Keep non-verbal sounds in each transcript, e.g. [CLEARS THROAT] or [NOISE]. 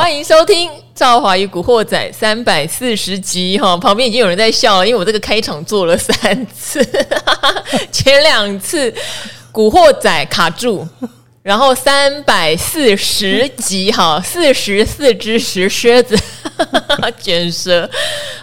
欢迎收听《赵华与古惑仔》三百四十集哈，旁边已经有人在笑了，因为我这个开场做了三次，[LAUGHS] 前两次古惑仔卡住，然后三百四十集哈，四十四只石靴子卷舌，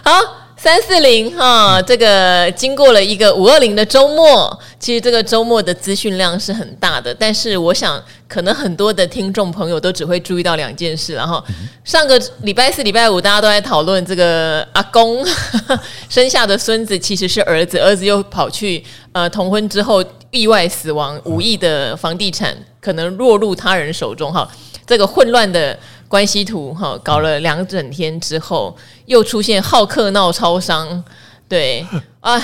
好。三四零哈，这个经过了一个五二零的周末，其实这个周末的资讯量是很大的，但是我想可能很多的听众朋友都只会注意到两件事，然后上个礼拜四、礼拜五大家都在讨论这个阿公 [LAUGHS] 生下的孙子其实是儿子，儿子又跑去呃同婚之后意外死亡，五亿的房地产可能落入他人手中哈，这个混乱的。关系图哈，搞了两整天之后，又出现好客闹超商，对 [LAUGHS] 啊，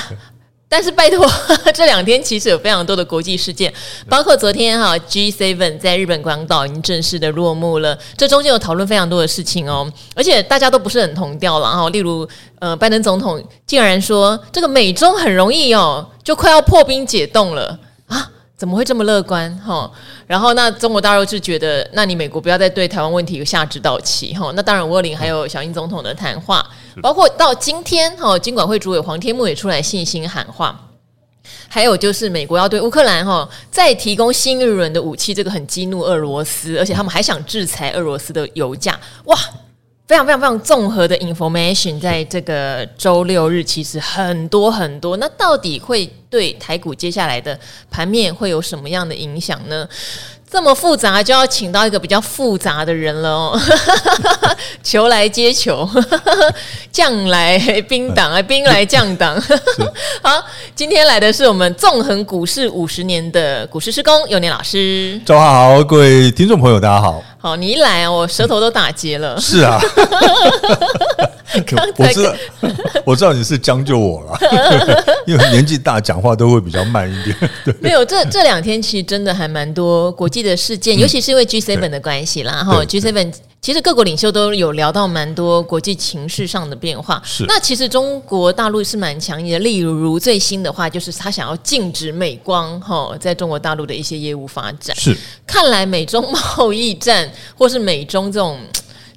但是拜托，[LAUGHS] 这两天其实有非常多的国际事件，包括昨天哈 G seven 在日本广岛已经正式的落幕了，这中间有讨论非常多的事情哦，而且大家都不是很同调了哈，例如呃，拜登总统竟然说这个美中很容易哦，就快要破冰解冻了。啊。怎么会这么乐观哈？然后那中国大陆就觉得，那你美国不要再对台湾问题有下指导棋哈。那当然，五二零还有小英总统的谈话，包括到今天哈，金管会主委黄天牧也出来信心喊话，还有就是美国要对乌克兰哈再提供新一轮的武器，这个很激怒俄罗斯，而且他们还想制裁俄罗斯的油价哇。非常非常非常综合的 information，在这个周六日其实很多很多。那到底会对台股接下来的盘面会有什么样的影响呢？这么复杂，就要请到一个比较复杂的人了哦。[LAUGHS] 球来接球，[LAUGHS] 将来兵挡啊，兵来将挡。[LAUGHS] 好，今天来的是我们纵横股市五十年的股市施工幼年老师。早上好，各位听众朋友，大家好。好，你一来，我舌头都打结了。是啊。[LAUGHS] [LAUGHS] 我知道，我知道你是将就我了，[LAUGHS] 因为年纪大，讲话都会比较慢一点。对，[LAUGHS] 没有，这这两天其实真的还蛮多国际的事件，尤其是因为 G7 的关系啦。哈，G7 其实各国领袖都有聊到蛮多国际情势上的变化。是，那其实中国大陆是蛮强硬的，例如最新的话就是他想要禁止美光哈在中国大陆的一些业务发展。是，看来美中贸易战或是美中这种。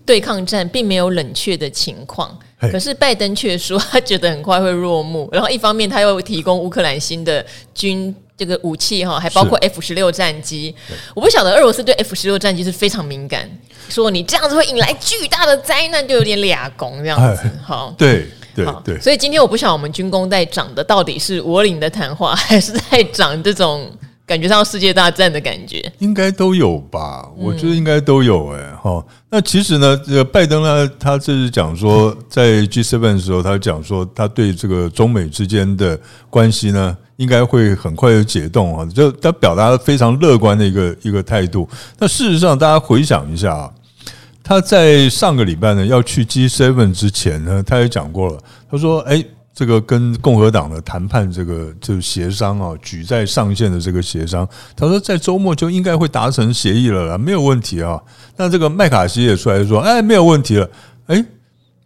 对抗战并没有冷却的情况，可是拜登却说他觉得很快会落幕。[LAUGHS] 然后一方面他又提供乌克兰新的军这个武器哈，还包括 F 十六战机。我不晓得俄罗斯对 F 十六战机是非常敏感，说你这样子会引来巨大的灾难，就有点俩拱这样子。好，对对对，所以今天我不晓得我们军工在涨的到底是我领的谈话，还是在涨这种。感觉上世界大战的感觉，应该都有吧？我觉得应该都有哎、欸、哈、嗯。那其实呢，这个拜登呢，他这是讲说，[LAUGHS] 在 G7 的时候，他讲说，他对这个中美之间的关系呢，应该会很快的解冻啊，就他表达了非常乐观的一个一个态度。那事实上，大家回想一下啊，他在上个礼拜呢要去 G7 之前呢，他也讲过了，他说：“哎。”这个跟共和党的谈判，这个就协商啊，举债上限的这个协商，他说在周末就应该会达成协议了啦，没有问题啊。那这个麦卡锡也出来说，哎，没有问题了。哎，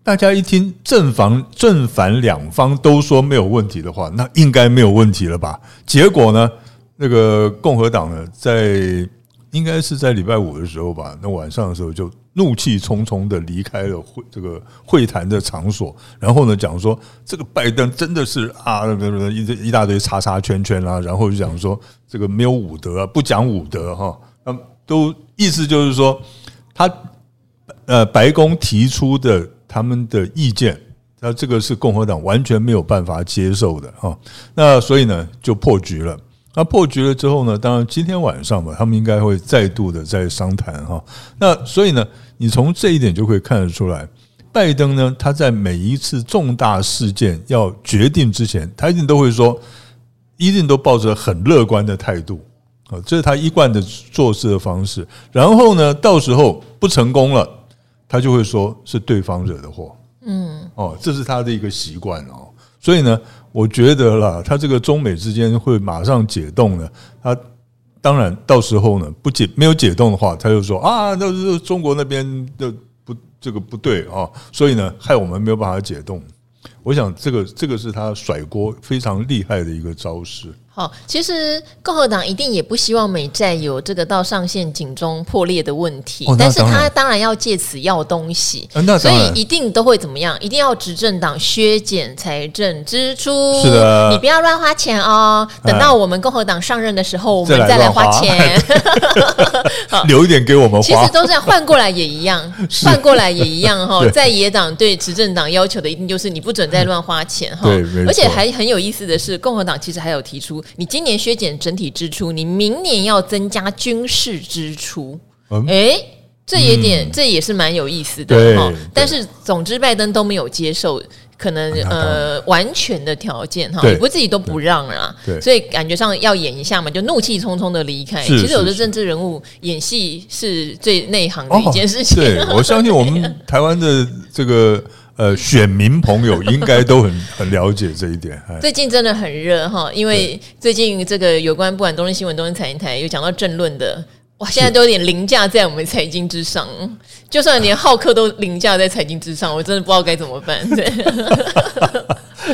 大家一听正反正反两方都说没有问题的话，那应该没有问题了吧？结果呢，那个共和党呢，在应该是在礼拜五的时候吧，那晚上的时候就。怒气冲冲的离开了会这个会谈的场所，然后呢讲说这个拜登真的是啊，一一大堆叉叉圈圈啊，然后就讲说这个没有武德啊，不讲武德哈，那都意思就是说他呃白宫提出的他们的意见，那这个是共和党完全没有办法接受的哈，那所以呢就破局了。那破局了之后呢？当然今天晚上吧，他们应该会再度的再商谈哈。那所以呢，你从这一点就可以看得出来，拜登呢，他在每一次重大事件要决定之前，他一定都会说，一定都抱着很乐观的态度啊，这是他一贯的做事的方式。然后呢，到时候不成功了，他就会说是对方惹的祸。嗯，哦，这是他的一个习惯哦。所以呢。我觉得啦，他这个中美之间会马上解冻呢。他当然到时候呢，不解没有解冻的话，他就说啊，那是中国那边的不这个不对啊，所以呢，害我们没有办法解冻。我想这个这个是他甩锅非常厉害的一个招式。好，其实共和党一定也不希望美债有这个到上限警钟破裂的问题，哦、但是他当然要借此要东西，哦、所以一定都会怎么样？一定要执政党削减财政支出，是的，你不要乱花钱哦。等到我们共和党上任的时候，我们再来花钱，[LAUGHS] 好留一点给我们花。其实都这样，换过来也一样，[LAUGHS] 换过来也一样哈。在野党对执政党要求的一定就是你不准再乱花钱哈。对，而且还很有意思的是，共和党其实还有提出。你今年削减整体支出，你明年要增加军事支出，哎、嗯欸，这也点，嗯、这也是蛮有意思的哈。但是总之，拜登都没有接受可能呃完全的条件哈，也不自己都不让啦。所以感觉上要演一下嘛，就怒气冲冲的离开。其实有的政治人物演戏是最内行的一件事情。哦、对，我相信我们台湾的这个。呃，选民朋友 [LAUGHS] 应该都很很了解这一点。最近真的很热哈，因为最近这个有关不管东森新闻、东森财经台有讲到政论的，哇，现在都有点凌驾在我们财经之上，就算连浩克都凌驾在财经之上，我真的不知道该怎么办。[LAUGHS] [LAUGHS] 对。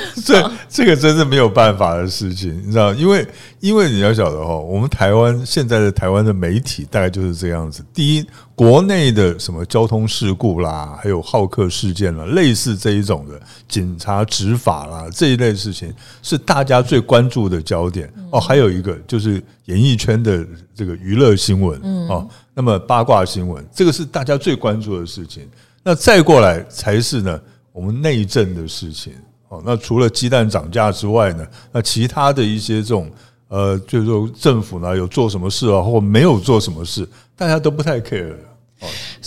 [LAUGHS] 这这个真是没有办法的事情，你知道？因为因为你要晓得哈，我们台湾现在的台湾的媒体大概就是这样子。第一，国内的什么交通事故啦，还有好客事件啦，类似这一种的警察执法啦这一类事情，是大家最关注的焦点哦。还有一个就是演艺圈的这个娱乐新闻哦，那么八卦新闻，这个是大家最关注的事情。那再过来才是呢，我们内政的事情。哦，那除了鸡蛋涨价之外呢？那其他的一些这种呃，就是说政府呢有做什么事啊，或没有做什么事，大家都不太 care。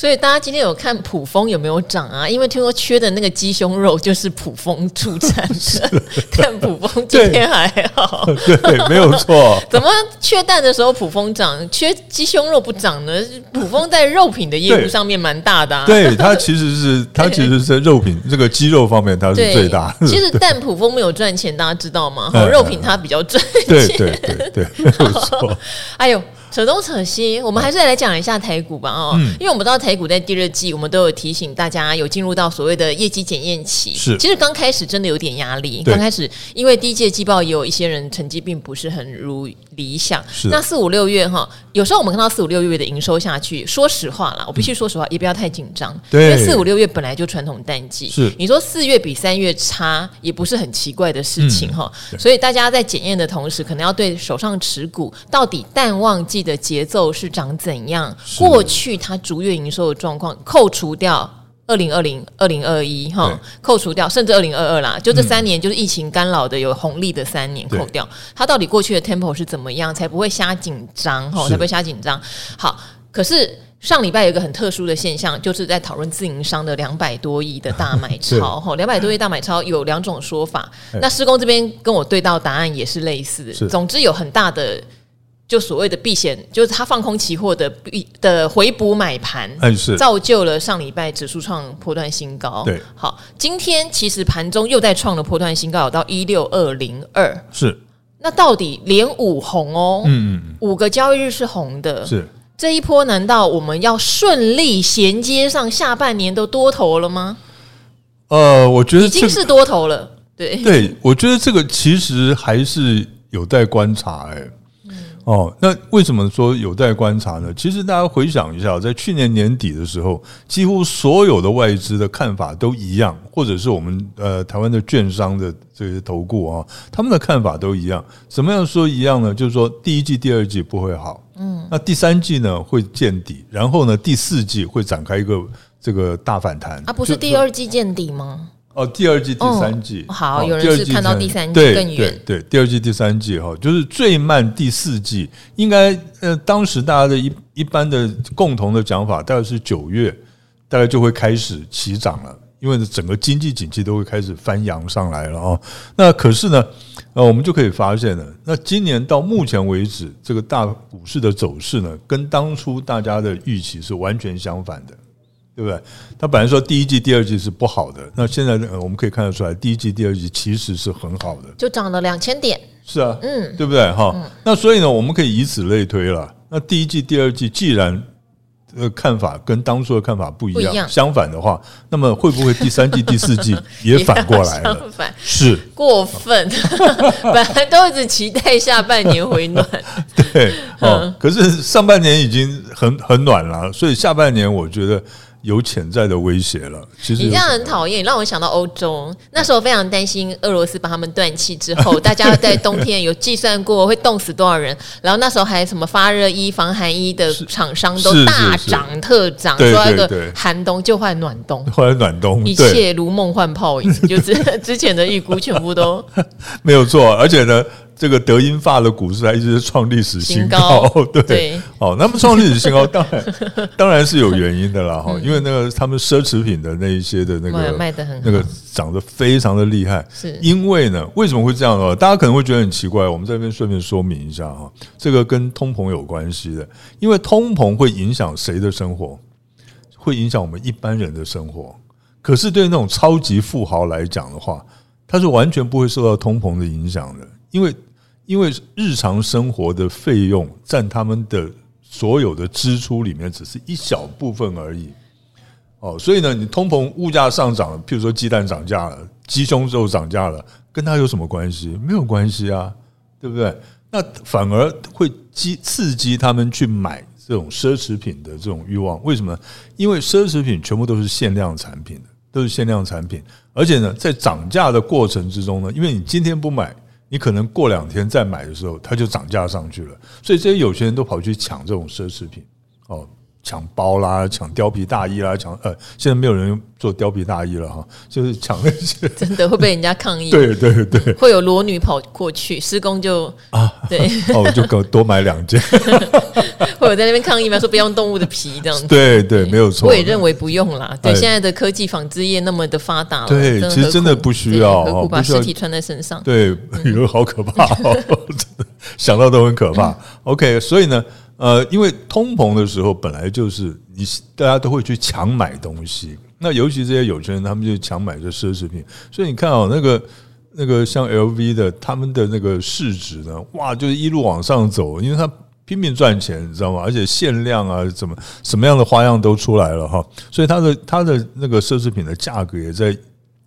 所以大家今天有看普丰有没有涨啊？因为听说缺的那个鸡胸肉就是普丰出产的，但普丰今天还好，对，对，没有错。怎么缺蛋的时候普丰涨，缺鸡胸肉不涨呢？普丰在肉品的业务上面蛮大的，啊，[LAUGHS] 对，它其实是它其实是在肉品这个鸡肉方面它是最大。[LAUGHS] 其实蛋普丰没有赚钱，大家知道吗？[LAUGHS] 肉品它比较赚钱，对对对对，没有错。哎呦。扯东扯西，我们还是来讲一下台股吧哦，因为我们知道台股在第二季，我们都有提醒大家有进入到所谓的业绩检验期。是，其实刚开始真的有点压力。刚开始，因为第一季的季报也有一些人成绩并不是很如理想。是。那四五六月哈，有时候我们看到四五六月的营收下去，说实话啦，我必须说实话，也不要太紧张。对。因为四五六月本来就传统淡季。是。你说四月比三月差，也不是很奇怪的事情哈。所以大家在检验的同时，可能要对手上持股到底淡旺季的节奏是长怎样？过去它逐月营收的状况，扣除掉二零二零、二零二一哈，扣除掉甚至二零二二啦，就这三年就是疫情干扰的有红利的三年，扣掉它到底过去的 tempo 是怎么样，才不会瞎紧张哈，才不会瞎紧张。好，可是上礼拜有一个很特殊的现象，就是在讨论自营商的两百多亿的大买超 [LAUGHS] 哈，两百多亿大买超有两种说法。那施工这边跟我对到答案也是类似的，总之有很大的。就所谓的避险，就是他放空期货的避的回补买盘，造就了上礼拜指数创破段新高。对，好，今天其实盘中又在创了破段新高，有到一六二零二。是，那到底连五红哦，嗯嗯，五个交易日是红的。是，这一波难道我们要顺利衔接上下半年都多头了吗？呃，我觉得、已经是多头了。对，对我觉得这个其实还是有待观察、欸。哎。哦，那为什么说有待观察呢？其实大家回想一下，在去年年底的时候，几乎所有的外资的看法都一样，或者是我们呃台湾的券商的这些投顾啊，他们的看法都一样。什么样说一样呢？就是说第一季、第二季不会好，嗯，那第三季呢会见底，然后呢第四季会展开一个这个大反弹。啊，不是第二季见底吗？哦，第二季、第三季，哦、好，有人是看到第三季更远。对对，第二季、第三季哈，就是最慢第四季，应该呃，当时大家的一一般的共同的讲法，大概是九月，大概就会开始起涨了，因为整个经济景气都会开始翻扬上来了啊。那可是呢，呃，我们就可以发现呢，那今年到目前为止，这个大股市的走势呢，跟当初大家的预期是完全相反的。对不对？他本来说第一季、第二季是不好的，那现在我们可以看得出来，第一季、第二季其实是很好的，就涨了两千点。是啊，嗯，对不对？哈，那所以呢，我们可以以此类推了。那第一季、第二季既然呃看法跟当初的看法不一样，一样相反的话，那么会不会第三季、第四季 [LAUGHS] 也反过来了？相反是过分，[LAUGHS] 本来都一直期待下半年回暖，[LAUGHS] 对，哦，可是上半年已经很很暖了，所以下半年我觉得。有潜在的威胁了。其实你这样很讨厌，你让我想到欧洲那时候非常担心俄罗斯帮他们断气之后，[LAUGHS] 大家在冬天有计算过会冻死多少人，然后那时候还什么发热衣、防寒衣的厂商都大涨特涨，说那个寒冬就换暖冬，换暖冬，一切如梦幻泡影，就是 [LAUGHS] 之前的预估全部都 [LAUGHS] 没有错，而且呢。这个德英法的股市还一直创历史新高，[LAUGHS] 对，对。哦，那么创历史新高，[LAUGHS] 当然当然是有原因的啦，哈、嗯，因为那个他们奢侈品的那一些的那个卖得很，那个涨得非常的厉害，是。因为呢，为什么会这样呢？大家可能会觉得很奇怪，我们这边顺便说明一下哈，这个跟通膨有关系的，因为通膨会影响谁的生活？会影响我们一般人的生活，可是对那种超级富豪来讲的话，他是完全不会受到通膨的影响的，因为。因为日常生活的费用占他们的所有的支出里面只是一小部分而已，哦，所以呢，你通膨物价上涨，譬如说鸡蛋涨价了，鸡胸肉涨价了，跟他有什么关系？没有关系啊，对不对？那反而会激刺激他们去买这种奢侈品的这种欲望。为什么？因为奢侈品全部都是限量产品的，都是限量产品，而且呢，在涨价的过程之中呢，因为你今天不买。你可能过两天再买的时候，它就涨价上去了，所以这些有钱人都跑去抢这种奢侈品，哦，抢包啦，抢貂皮大衣啦，抢呃，现在没有人做貂皮大衣了哈，就是抢那些，[LAUGHS] 真的会被人家抗议，[LAUGHS] 对对对，会有裸女跑过去，施工就啊，对，哦，就多多买两件。[LAUGHS] 会有在那边抗议吗？说不要用动物的皮这样子。对对，没有错。我也认为不用啦。对，现在的科技纺织业那么的发达了，对，其实真的不需要，何苦把尸体穿在身上？对，[LAUGHS] 好可怕，真 [LAUGHS] 的想到都很可怕。OK，所以呢，呃，因为通膨的时候本来就是你大家都会去强买东西，那尤其这些有钱人，他们就强买这奢侈品。所以你看哦，那个那个像 LV 的，他们的那个市值呢，哇，就是一路往上走，因为它。拼命赚钱，你知道吗？而且限量啊，怎么什么样的花样都出来了哈，所以它的它的那个奢侈品的价格也在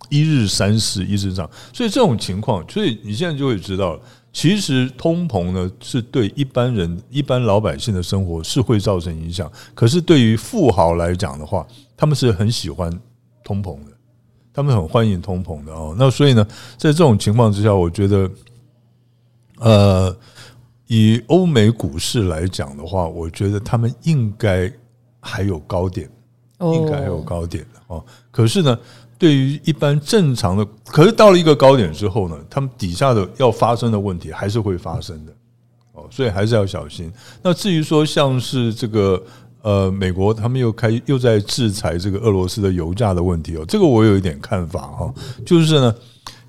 一日三市一直涨。所以这种情况，所以你现在就会知道了，其实通膨呢是对一般人、一般老百姓的生活是会造成影响。可是对于富豪来讲的话，他们是很喜欢通膨的，他们很欢迎通膨的哦。那所以呢，在这种情况之下，我觉得，呃。以欧美股市来讲的话，我觉得他们应该还有高点，应该还有高点哦。可是呢，对于一般正常的，可是到了一个高点之后呢，他们底下的要发生的问题还是会发生的哦，所以还是要小心。那至于说像是这个呃，美国他们又开又在制裁这个俄罗斯的油价的问题哦，这个我有一点看法哈，就是呢。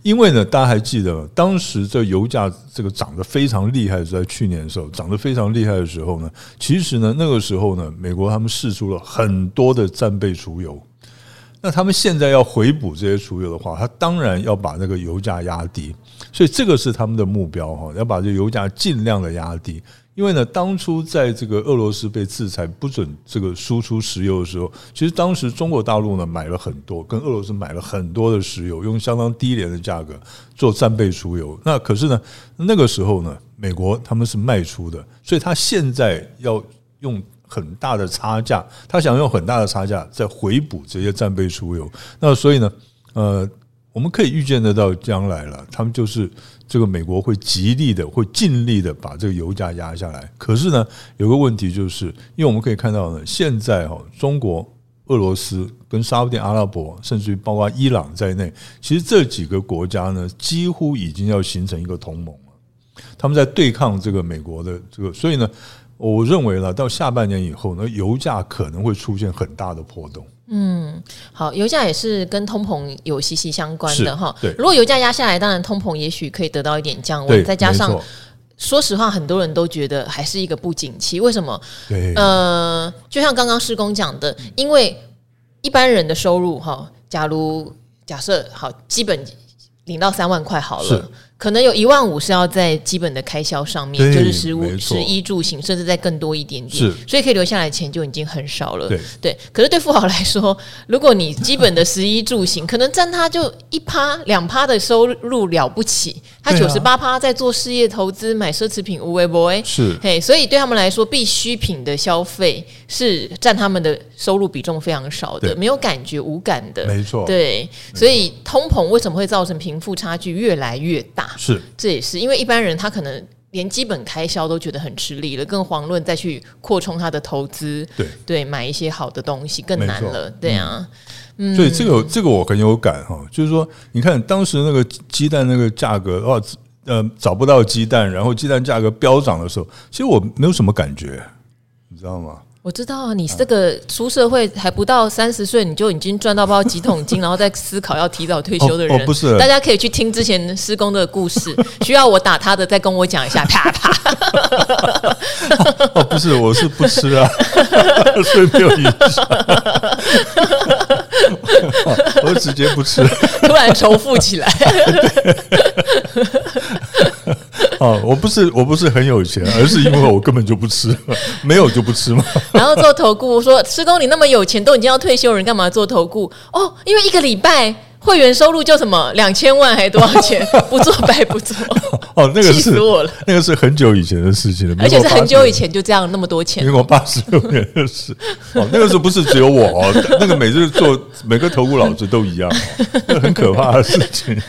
因为呢，大家还记得当时这油价这个涨得非常厉害，是在去年的时候涨得非常厉害的时候呢，其实呢，那个时候呢，美国他们释出了很多的战备储油。那他们现在要回补这些储油的话，他当然要把那个油价压低，所以这个是他们的目标哈，要把这油价尽量的压低。因为呢，当初在这个俄罗斯被制裁不准这个输出石油的时候，其实当时中国大陆呢买了很多，跟俄罗斯买了很多的石油，用相当低廉的价格做战备储油。那可是呢，那个时候呢，美国他们是卖出的，所以他现在要用很大的差价，他想用很大的差价再回补这些战备储油。那所以呢，呃。我们可以预见得到将来了，他们就是这个美国会极力的、会尽力的把这个油价压下来。可是呢，有个问题就是，因为我们可以看到呢，现在哈，中国、俄罗斯跟沙乌地阿拉伯，甚至于包括伊朗在内，其实这几个国家呢，几乎已经要形成一个同盟了。他们在对抗这个美国的这个，所以呢，我认为呢，到下半年以后呢，油价可能会出现很大的波动。嗯，好，油价也是跟通膨有息息相关的哈。对，如果油价压下来，当然通膨也许可以得到一点降温。再加上，说实话，很多人都觉得还是一个不景气。为什么？对，呃，就像刚刚施工讲的，因为一般人的收入哈，假如假设好，基本领到三万块好了，可能有一万五是要在基本的开销上面，就是食物、食衣住行，甚至再更多一点点。所以可以留下来的钱就已经很少了。对对，可是对富豪来说，如果你基本的食衣住行，可能占他就一趴两趴的收入了不起，他九十八趴在做事业投资、买奢侈品、无为 boy 是嘿，所以对他们来说，必需品的消费是占他们的收入比重非常少的，没有感觉、无感的。没错对，所以通膨为什么会造成贫富差距越来越大？是。这也是因为一般人他可能连基本开销都觉得很吃力了，更遑论再去扩充他的投资，对。对，买一些好的东西更难了，对啊，嗯，所以这个这个我很有感哈，就是说，你看当时那个鸡蛋那个价格哦，呃，找不到鸡蛋，然后鸡蛋价格飙涨的时候，其实我没有什么感觉，你知道吗？我知道啊，你这个出社会还不到三十岁，你就已经赚到不知道几桶金，[LAUGHS] 然后再思考要提早退休的人，哦哦、不是，大家可以去听之前施工的故事，[LAUGHS] 需要我打他的再跟我讲一下，啪啪。哦，不是，我是不吃啊，[LAUGHS] 所以没有影响，我直接不吃，突然重复起来。哦，我不是，我不是很有钱，而是因为我根本就不吃，[LAUGHS] 没有就不吃嘛。然后做投顾，我说施工你那么有钱，都已经要退休人，干嘛做投顾？哦，因为一个礼拜会员收入就什么两千万还多少钱？[LAUGHS] 不做白不做。哦，那个是气死我了，那个是很久以前的事情了，而且是很久以前就这样那么多钱。民国八十六年的事。哦，那个时候不是只有我哦，那个每次做每个投顾老师都一样，那很可怕的事情。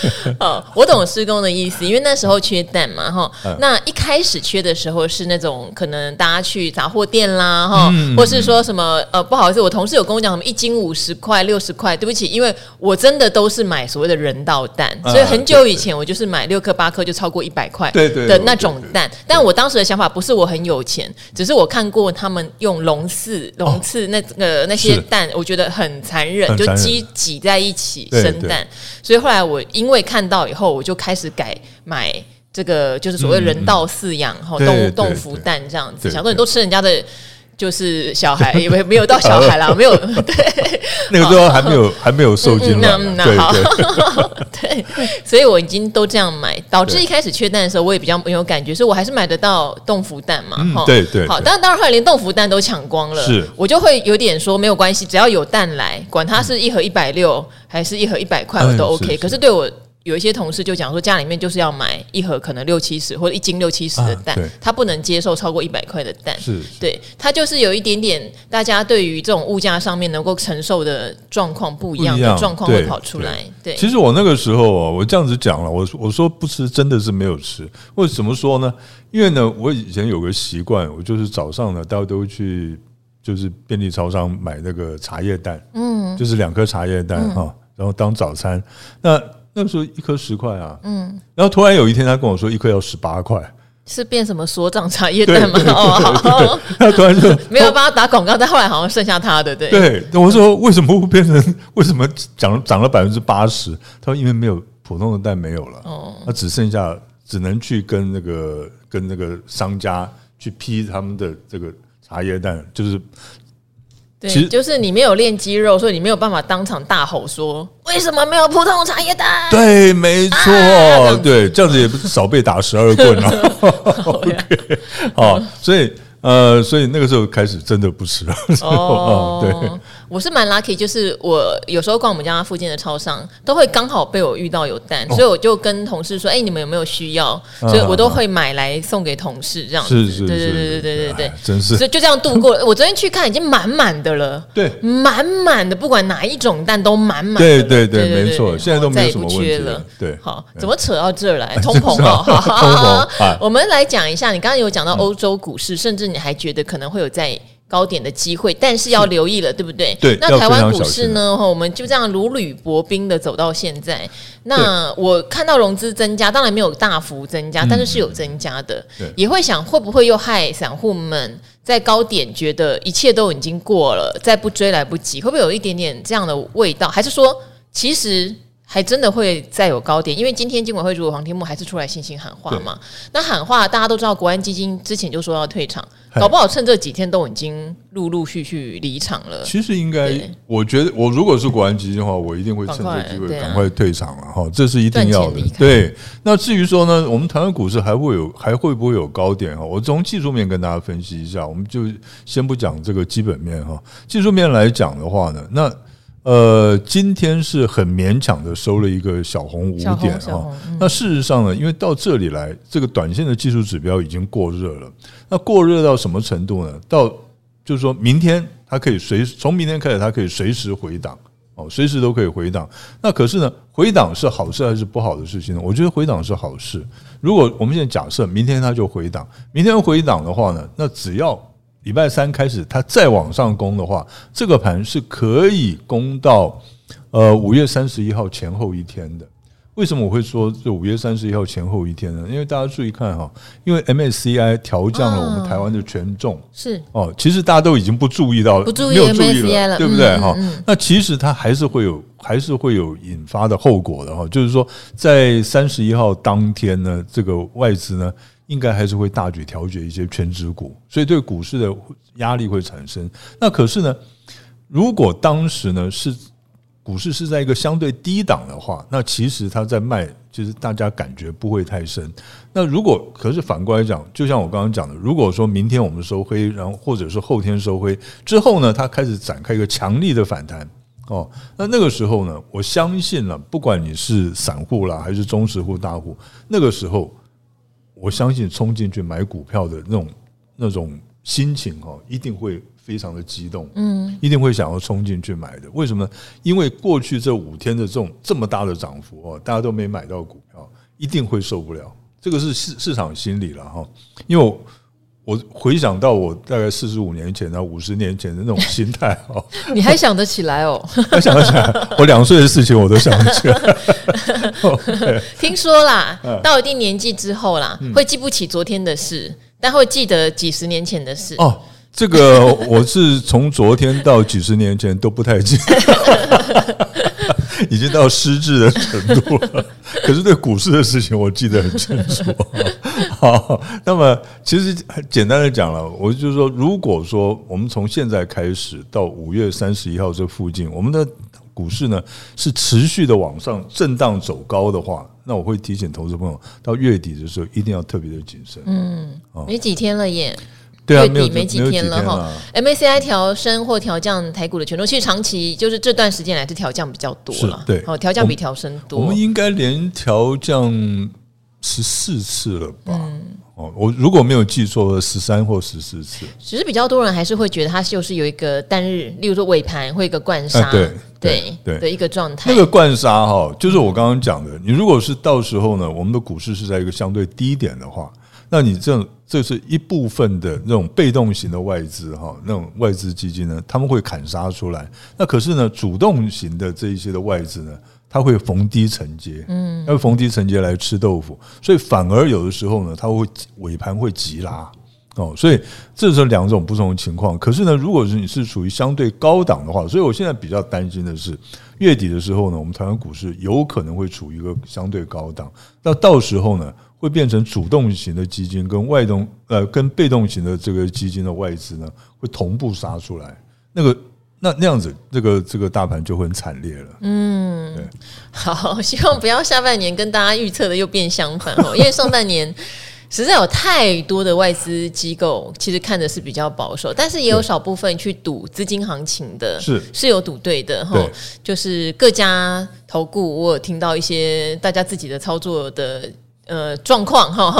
[LAUGHS] 哦，我懂施工的意思，因为那时候缺蛋嘛，哈。那一开始缺的时候是那种可能大家去杂货店啦，哈，或是说什么呃，不好意思，我同事有跟我讲什么一斤五十块、六十块，对不起，因为我真的都是买所谓的人道蛋，所以很久以前我就是买六颗八颗就超过一百块的那种蛋。但我当时的想法不是我很有钱，只是我看过他们用笼刺笼刺那个那些蛋，我觉得很残忍，就鸡挤在一起生蛋，所以后来我因为看到以后，我就开始改买这个，就是所谓人道饲养哈动物动物蛋这样子。想说你都吃人家的，就是小孩，也没没有到小孩啦，没有对，[LAUGHS] 那个时候还没有还没有受精嘛。对对，所以我已经都这样买，导致一开始缺蛋的时候，我也比较没有感觉，所以我还是买得到豆腐蛋嘛。哈，对对。好，当然当然后来连豆腐蛋都抢光了，是，我就会有点说没有关系，只要有蛋来，管它是一盒一百六还是一盒一百块，我都 OK。可是对我。有一些同事就讲说，家里面就是要买一盒可能六七十或者一斤六七十的蛋，啊、他不能接受超过一百块的蛋。是，对，他就是有一点点，大家对于这种物价上面能够承受的状况不一样的状况会跑出来。对，其实我那个时候啊，我这样子讲了，我我说不吃真的是没有吃，为什么说呢？因为呢，我以前有个习惯，我就是早上呢，大家都去就是便利超商买那个茶叶蛋，嗯，就是两颗茶叶蛋哈，嗯、然后当早餐那。那个时候一颗十块啊，嗯，然后突然有一天他跟我说一颗要十八块，是变什么所长茶叶蛋吗？哦，他突然说 [LAUGHS] 没有帮他打广告，但后来好像剩下他的，对对。我说为什么会变成为什么涨涨了百分之八十？他说因为没有普通的蛋没有了，哦，那只剩下只能去跟那个跟那个商家去批他们的这个茶叶蛋，就是。对，就是你没有练肌肉，所以你没有办法当场大吼说：“为什么没有普通茶叶蛋？”对，没错，啊、对，这样子也不是少被打十二棍了。[LAUGHS] [LAUGHS] 好，所以。呃，所以那个时候开始真的不吃了。[LAUGHS] 哦，对，我是蛮 lucky，就是我有时候逛我们家附近的超商，都会刚好被我遇到有蛋，所以我就跟同事说：“哎，你们有没有需要？”所以我都会买来送给同事，这样子。是是，对对对对对对对，真是。所以就这样度过了。我昨天去看，已经满满的了。对，满满的，不管哪一种蛋都满满。对对对，没错，现在都没有什么问题了。对，好，怎么扯到这儿来？[LAUGHS] 通膨啊！好好好，[LAUGHS] 我们来讲一下，你刚刚有讲到欧洲股市，甚至。你还觉得可能会有在高点的机会，但是要留意了，对不对？对。那台湾股市呢？我们就这样如履薄冰的走到现在。那我看到融资增加，当然没有大幅增加，但是是有增加的。也会想会不会又害散户们在高点觉得一切都已经过了，再不追来不及？会不会有一点点这样的味道？还是说其实还真的会再有高点，因为今天金管会主委黄天木还是出来信心喊话嘛。那喊话大家都知道，国安基金之前就说要退场，搞不好趁这几天都已经陆陆续续离场了。其实应该，我觉得我如果是国安基金的话，我一定会趁这机会赶快退场了哈，这是一定要的。对，那至于说呢，我们台湾股市还会有还会不会有高点哈？我从技术面跟大家分析一下，我们就先不讲这个基本面哈。技术面来讲的话呢，那。呃，今天是很勉强的收了一个小红五点啊。那事实上呢，因为到这里来，这个短线的技术指标已经过热了。那过热到什么程度呢？到就是说明天它可以随从明天开始，它可以随时回档哦，随时都可以回档。那可是呢，回档是好事还是不好的事情呢？我觉得回档是好事。如果我们现在假设明天它就回档，明天回档的话呢，那只要。礼拜三开始，它再往上攻的话，这个盘是可以攻到呃五月三十一号前后一天的。为什么我会说这五月三十一号前后一天呢？因为大家注意看哈，因为 MSCI 调降了我们台湾的权重，是哦，其实大家都已经不注意到了，不注意了，对不对哈？那其实它还是会有，还是会有引发的后果的哈。就是说，在三十一号当天呢，这个外资呢。应该还是会大举调节一些全值股，所以对股市的压力会产生。那可是呢，如果当时呢是股市是在一个相对低档的话，那其实它在卖，就是大家感觉不会太深。那如果可是反过来讲，就像我刚刚讲的，如果说明天我们收黑，然后或者是后天收黑之后呢，它开始展开一个强力的反弹哦，那那个时候呢，我相信了，不管你是散户啦还是中实户大户，那个时候。我相信冲进去买股票的那种那种心情哈，一定会非常的激动，嗯，一定会想要冲进去买的。为什么？因为过去这五天的这种这么大的涨幅哦，大家都没买到股票，一定会受不了。这个是市市场心理了哈。因为我，回想到我大概四十五年前到五十年前的那种心态哦，[LAUGHS] 你还想得起来哦？[LAUGHS] 我想得起来？我两岁的事情我都想得起来。[LAUGHS] 听说啦，到一定年纪之后啦，会记不起昨天的事，但会记得几十年前的事。哦，这个我是从昨天到几十年前都不太记得。已经到失智的程度了，可是对股市的事情我记得很清楚。好，[LAUGHS] 那么其实很简单的讲了，我就是说，如果说我们从现在开始到五月三十一号这附近，我们的股市呢是持续的往上震荡走高的话，那我会提醒投资朋友，到月底的时候一定要特别的谨慎。嗯，没几天了耶。对啊，月底没几天了哈。MACI 调升或调降台股的权重，其实长期就是这段时间来是调降比较多了。对，哦，调降比调升多。我们应该连调降十四次了吧？哦，我如果没有记错，十三或十四次。只是比较多人还是会觉得它就是有一个单日，例如说尾盘会一个灌杀，对对对的一个状态。那个灌杀哈，就是我刚刚讲的。你如果是到时候呢，我们的股市是在一个相对低点的话。那你这这是一部分的那种被动型的外资哈，那种外资基金呢，他们会砍杀出来。那可是呢，主动型的这一些的外资呢，他会逢低承接，嗯，它会逢低承接来吃豆腐，所以反而有的时候呢，它会尾盘会急拉哦。所以这是两种不同的情况。可是呢，如果是你是处于相对高档的话，所以我现在比较担心的是，月底的时候呢，我们台湾股市有可能会处于一个相对高档。那到时候呢，会变成主动型的基金跟外动呃跟被动型的这个基金的外资呢，会同步杀出来，那个那那样子，这个这个大盘就会很惨烈了。嗯，对，好，希望不要下半年跟大家预测的又变相反哦，[LAUGHS] 因为上半年 [LAUGHS] 实在有太多的外资机构其实看的是比较保守，但是也有少部分去赌资金行情的，是是有赌对的哈，就是各家投顾，我有听到一些大家自己的操作的。呃，状况哈，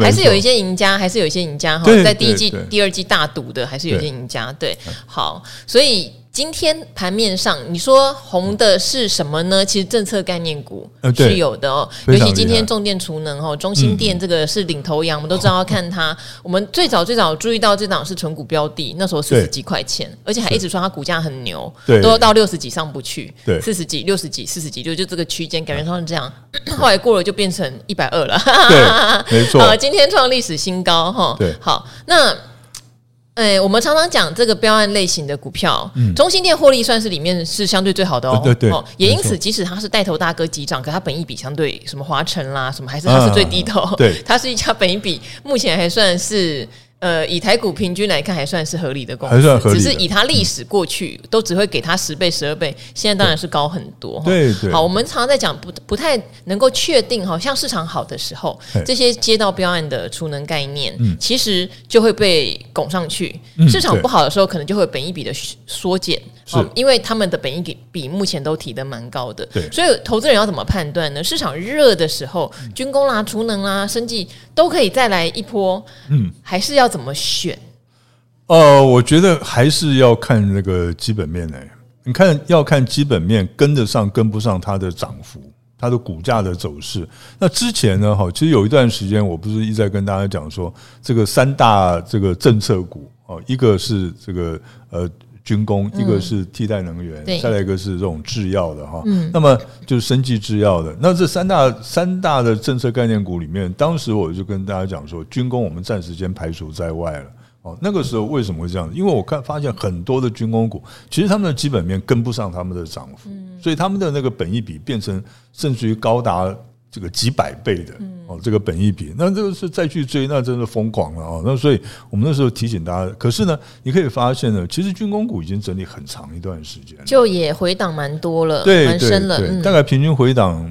还是有一些赢家，还是有一些赢家哈，在第一季、第二季大赌的，还是有一些赢家。对，好，所以。今天盘面上，你说红的是什么呢？其实政策概念股是有的哦，尤其今天重电储能哦，中心电这个是领头羊，我们都知道要 [LAUGHS] 看它。我们最早最早注意到这档是纯股标的，那时候四十几块钱，而且还一直说它股价很牛，都要到六十几上不去，四十几、六十几、四十几，就就这个区间，感觉上是这样。[CLEARS THROAT] 后来过了就变成一百二了，对，没错。[LAUGHS] 今天创历史新高哈，对，好，那。哎，我们常常讲这个标案类型的股票，嗯，中心电获利算是里面是相对最好的哦。对对，对，也因此，即使它是带头大哥急涨，可它本益比相对什么华晨啦，什么还是它是最低头。对，[LAUGHS] 它是一家本益比目前还算是。呃，以台股平均来看，还算是合理的公司，还算合理。只是以它历史过去，嗯、都只会给它十倍、十二倍，现在当然是高很多。对对。好，我们常常在讲，不不太能够确定，好像市场好的时候，这些接到标案的储能概念，嗯、其实就会被拱上去。嗯、市场不好的时候，可能就会有本一比的缩减。是，因为他们的本益比比目前都提得蛮高的，对，所以投资人要怎么判断呢？市场热的时候，军工啦、储能啦、生技都可以再来一波，嗯，还是要怎么选？呃，我觉得还是要看那个基本面诶，你看要看基本面跟得上跟不上它的涨幅，它的股价的走势。那之前呢，哈，其实有一段时间，我不是一直在跟大家讲说，这个三大这个政策股哦，一个是这个呃。军工，一个是替代能源，嗯、再来一个是这种制药的哈，嗯、那么就是生技制药的。那这三大三大的政策概念股里面，当时我就跟大家讲说，军工我们暂时先排除在外了。哦，那个时候为什么会这样？因为我看发现很多的军工股，其实他们的基本面跟不上他们的涨幅，所以他们的那个本益比变成甚至于高达。这个几百倍的哦，这个本益比，那这个是再去追，那真的疯狂了啊！那所以我们那时候提醒大家，可是呢，你可以发现呢，其实军工股已经整理很长一段时间，就也回档蛮多了，对，蛮深了，大概平均回档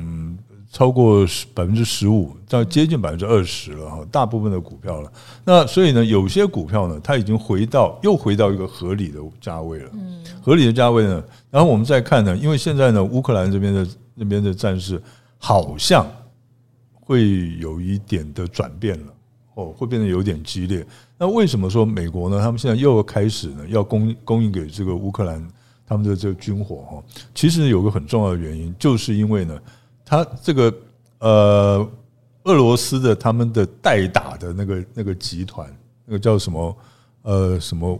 超过百分之十五，到接近百分之二十了哈，大部分的股票了。那所以呢，有些股票呢，它已经回到又回到一个合理的价位了，嗯，合理的价位呢，然后我们再看呢，因为现在呢，乌克兰这边的那边的战事。好像会有一点的转变了哦，会变得有点激烈。那为什么说美国呢？他们现在又要开始呢，要供供应给这个乌克兰他们的这个军火哈？其实有个很重要的原因，就是因为呢，他这个呃，俄罗斯的他们的代打的那个那个集团，那个叫什么呃什么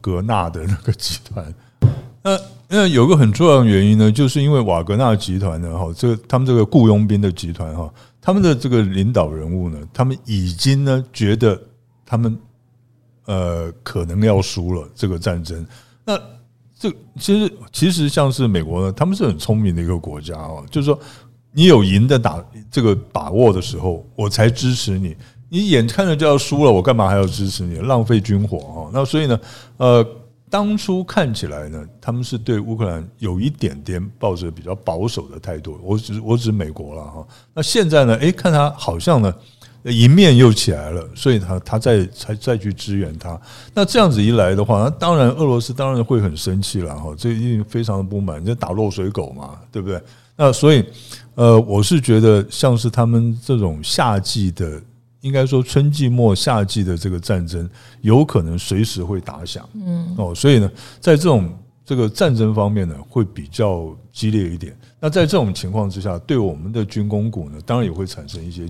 格纳的那个集团，那。那有个很重要的原因呢，就是因为瓦格纳集团呢，哈，这个他们这个雇佣兵的集团哈，他们的这个领导人物呢，他们已经呢觉得他们呃可能要输了这个战争。那这其实其实像是美国呢，他们是很聪明的一个国家哦，就是说你有赢的打这个把握的时候，我才支持你。你眼看着就要输了，我干嘛还要支持你？浪费军火哈。那所以呢，呃。当初看起来呢，他们是对乌克兰有一点点抱着比较保守的态度。我只我指美国了哈。那现在呢？诶，看他好像呢，赢面又起来了，所以他他再才再去支援他。那这样子一来的话，那当然俄罗斯当然会很生气了哈。这一定非常的不满，这打落水狗嘛，对不对？那所以呃，我是觉得像是他们这种夏季的。应该说，春季末夏季的这个战争有可能随时会打响，嗯，哦，所以呢，在这种这个战争方面呢，会比较激烈一点。那在这种情况之下，对我们的军工股呢，当然也会产生一些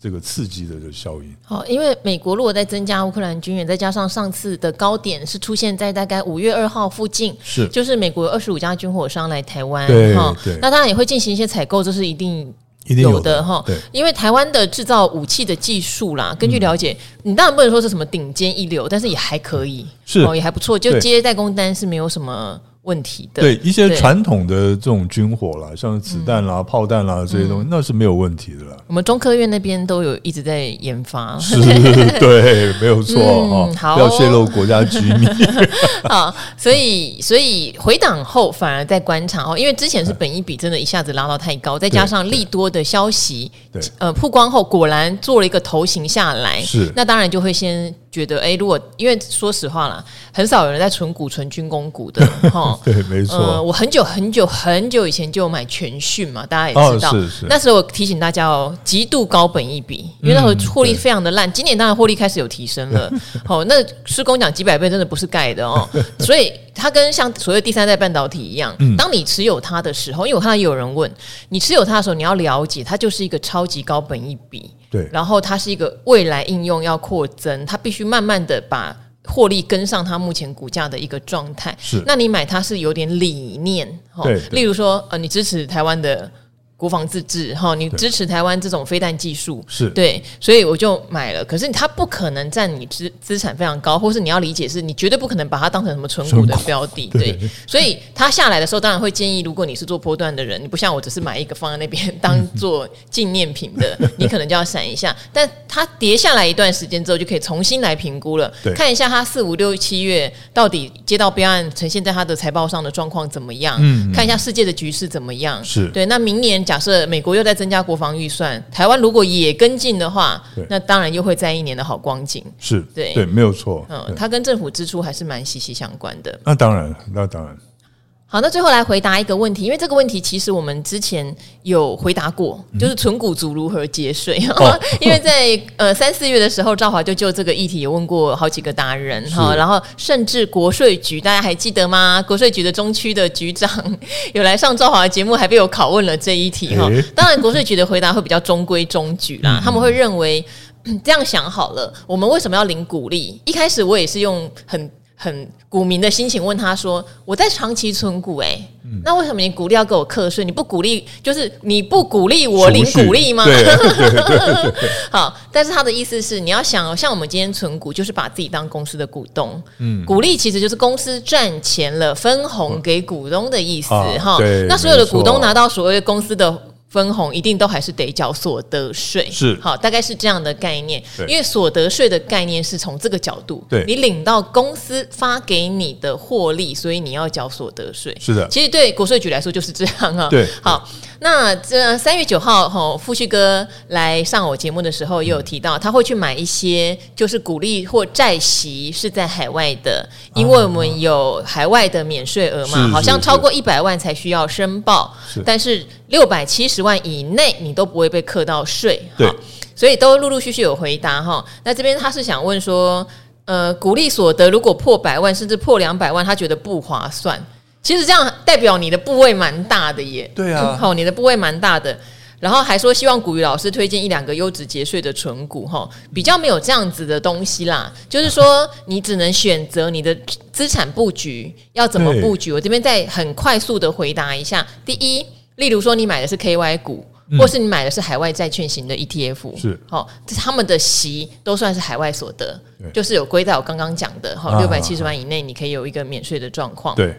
这个刺激的这效应。好，因为美国如果在增加乌克兰军援，再加上上次的高点是出现在大概五月二号附近，是就是美国有二十五家军火商来台湾，对，对，那当然也会进行一些采购，这是一定。有的。哈，因为台湾的制造武器的技术啦，根据了解，你当然不能说是什么顶尖一流，但是也还可以，是。哦，也还不错，就接代工单是没有什么。问题的对一些传统的这种军火啦，像子弹啦、炮弹啦这些东西，那是没有问题的啦。我们中科院那边都有一直在研发，[LAUGHS] 是，[LAUGHS] 对，没有错哈。好，不要泄露国家机密。[LAUGHS] 好，所以所以回档后反而在观察哦，因为之前是本一比真的一下子拉到太高，再加上利多的消息，对，呃，曝光后果然做了一个头型下来，是，那当然就会先。觉得哎，如果因为说实话啦，很少有人在存股、存军工股的 [LAUGHS] 哈。对，没错。呃，我很久很久很久以前就有买全讯嘛，大家也知道。哦、是是。那时候我提醒大家哦，极度高本一比，因为那时候获利非常的烂。嗯、今年当然获利开始有提升了。[LAUGHS] 好，那施工讲几百倍真的不是盖的哦。[LAUGHS] 所以它跟像所谓第三代半导体一样，嗯、当你持有它的时候，因为我看到也有人问，你持有它的时候，你要了解它就是一个超级高本一比。对，然后它是一个未来应用要扩增，它必须慢慢的把获利跟上它目前股价的一个状态。是，那你买它是有点理念，对，例如说，呃，你支持台湾的国防自治哈，你支持台湾这种飞弹技术是对，所以我就买了。可是它不可能占你资资产非常高，或是你要理解是，你绝对不可能把它当成什么存股的标的。[LAUGHS] 对，对，所以它下来的时候，当然会建议，如果你是做波段的人，你不像我只是买一个放在那边当做纪念品的，[LAUGHS] 你可能就要闪一下。但它跌下来一段时间之后，就可以重新来评估了，看一下它四五六七月到底接到标案呈现在它的财报上的状况怎么样，嗯，看一下世界的局势怎么样。是对，那明年。假设美国又在增加国防预算，台湾如果也跟进的话，那当然又会在一年的好光景。是对，对，没有错。嗯，它跟政府支出还是蛮息息相关的。那当然，那当然。好，那最后来回答一个问题，因为这个问题其实我们之前有回答过，就是纯股族如何节税。哦、[LAUGHS] 因为在呃三四月的时候，赵华就就这个议题有问过好几个达人哈，然后甚至国税局，大家还记得吗？国税局的中区的局长有来上赵华的节目，还被我拷问了这一题哈。当然，国税局的回答会比较中规中矩啦，他们会认为这样想好了，我们为什么要领鼓励？一开始我也是用很。很股民的心情问他说：“我在长期存股，哎，那为什么你股利要给我课税？你不鼓励，就是你不鼓励我领鼓励吗？” [LAUGHS] 好，但是他的意思是，你要想，像我们今天存股，就是把自己当公司的股东，嗯，鼓励其实就是公司赚钱了分红给股东的意思，哈。那所有的股东拿到所谓的公司的。分红一定都还是得缴所得税，是。好，大概是这样的概念。因为所得税的概念是从这个角度，对，你领到公司发给你的获利，所以你要缴所得税。是的，其实对国税局来说就是这样啊。对，好，那这三月九号哈，富旭哥来上我节目的时候也有提到，他会去买一些就是股利或债息是在海外的，因为我们有海外的免税额嘛，好像超过一百万才需要申报，但是六百七十。万以内，你都不会被课到税，对，所以都陆陆续续有回答哈。那这边他是想问说，呃，股利所得如果破百万，甚至破两百万，他觉得不划算。其实这样代表你的部位蛮大的耶，对啊，好、嗯，你的部位蛮大的。然后还说希望古雨老师推荐一两个优质节税的存股哈，比较没有这样子的东西啦。就是说，你只能选择你的资产布局要怎么布局。我这边再很快速的回答一下，第一。例如说，你买的是 KY 股，或是你买的是海外债券型的 ETF，是好，他们的息都算是海外所得，就是有归在我刚刚讲的哈，六百七十万以内，你可以有一个免税的状况。对，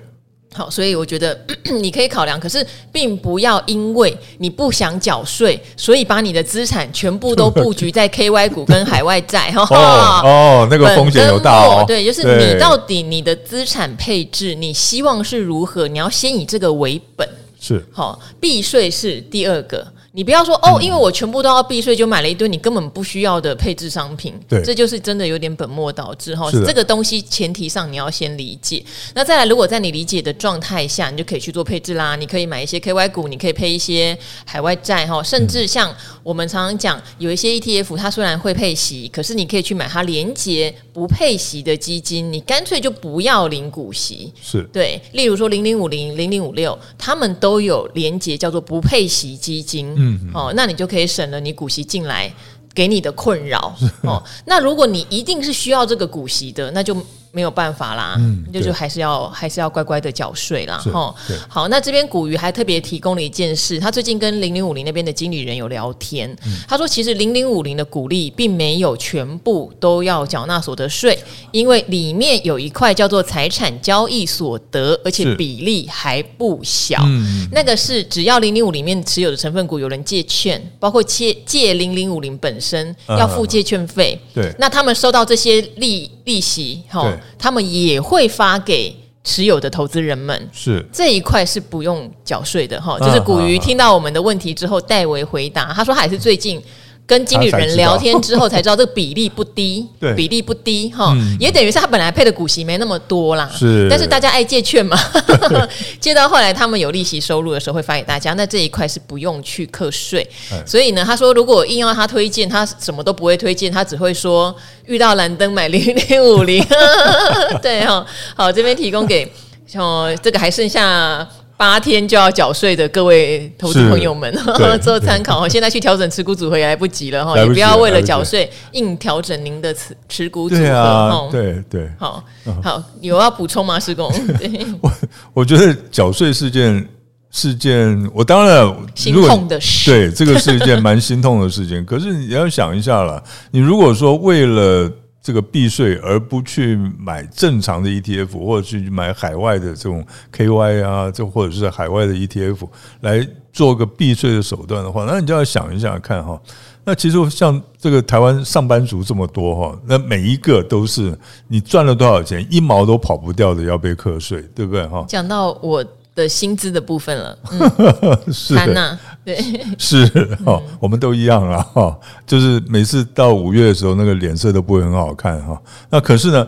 好，所以我觉得 [CLEARS THROAT] 你可以考量，可是并不要因为你不想缴税，所以把你的资产全部都布局在 KY 股跟海外债哈。[LAUGHS] 哦，那个风险有大哦。对，就是你到底你的资产配置，你希望是如何？你要先以这个为本。是好，避税是第二个。你不要说哦，因为我全部都要避税，就买了一堆你根本不需要的配置商品。对，这就是真的有点本末倒置哈。这个东西前提上你要先理解。那再来，如果在你理解的状态下，你就可以去做配置啦。你可以买一些 KY 股，你可以配一些海外债哈，甚至像我们常常讲，有一些 ETF，它虽然会配息，可是你可以去买它连结不配息的基金，你干脆就不要领股息。是对，例如说零零五零、零零五六，他们都有连结叫做不配息基金。嗯，哦，那你就可以省了你股息进来给你的困扰 [LAUGHS] 哦。那如果你一定是需要这个股息的，那就。没有办法啦，嗯，就是还是要还是要乖乖的缴税啦，哈。好，那这边古鱼还特别提供了一件事，他最近跟零零五零那边的经理人有聊天，嗯、他说其实零零五零的股利并没有全部都要缴纳所得税，因为里面有一块叫做财产交易所得，而且比例还不小。嗯，那个是只要零零五里面持有的成分股有人借券，包括借借零零五零本身要付借券费，对、啊，那他们收到这些利利息，哈。他们也会发给持有的投资人们，是这一块是不用缴税的哈。就是古鱼听到我们的问题之后代为回答，他说还是最近。跟经理人聊天之后才知道这个比例不低，对，比例不低哈，也等于是他本来配的股息没那么多啦，是，但是大家爱借券嘛，[LAUGHS] [LAUGHS] 借到后来他们有利息收入的时候会发给大家，那这一块是不用去课税，所以呢，他说如果硬要他推荐，他什么都不会推荐，他只会说遇到蓝灯买零零五零，[LAUGHS] 对哈，好，这边提供给哦，这个还剩下。八天就要缴税的各位投资朋友们 [LAUGHS] 做参考，[LAUGHS] 现在去调整持股组合也来不及了哈，也不要为了缴税硬调整您的持持股组合。对对，好好有要补充吗？施工？[LAUGHS] 对，我我觉得缴税是件是件，我当然心痛的事，对，这个是一件蛮心痛的事情。可是你要想一下了，你如果说为了这个避税而不去买正常的 ETF，或者去买海外的这种 KY 啊，这或者是海外的 ETF 来做个避税的手段的话，那你就要想一下看哈。那其实像这个台湾上班族这么多哈，那每一个都是你赚了多少钱，一毛都跑不掉的要被课税，对不对哈？讲到我。的薪资的部分了，嗯、[LAUGHS] 是的，啊、对，[LAUGHS] 是哈，我们都一样啊哈，就是每次到五月的时候，那个脸色都不会很好看哈。那可是呢，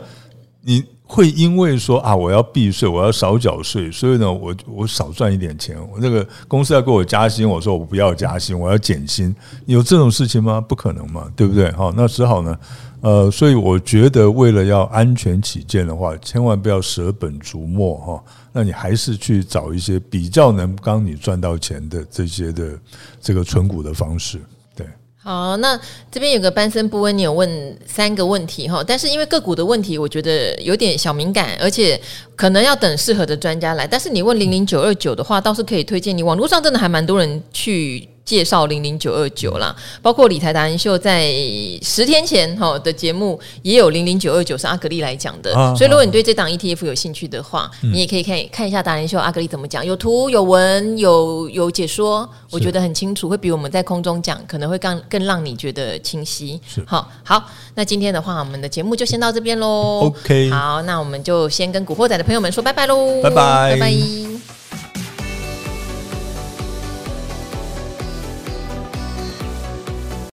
你会因为说啊，我要避税，我要少缴税，所以呢，我我少赚一点钱，我那个公司要给我加薪，我说我不要加薪，我要减薪，有这种事情吗？不可能嘛，对不对？哈，那只好呢，呃，所以我觉得为了要安全起见的话，千万不要舍本逐末哈。那你还是去找一些比较能帮你赚到钱的这些的这个存股的方式，对。好，那这边有个班森布恩，你有问三个问题哈，但是因为个股的问题，我觉得有点小敏感，而且可能要等适合的专家来。但是你问零零九二九的话，倒是可以推荐你，网络上真的还蛮多人去。介绍零零九二九啦，包括理财达人秀在十天前哈的节目也有零零九二九是阿格丽来讲的，所以如果你对这档 ETF 有兴趣的话，你也可以看看一下达人秀阿格丽怎么讲，有图有文有有解说，我觉得很清楚，会比我们在空中讲可能会更更让你觉得清晰。好，好，那今天的话，我们的节目就先到这边喽。OK，好，那我们就先跟古惑仔的朋友们说拜拜喽，拜拜，拜拜。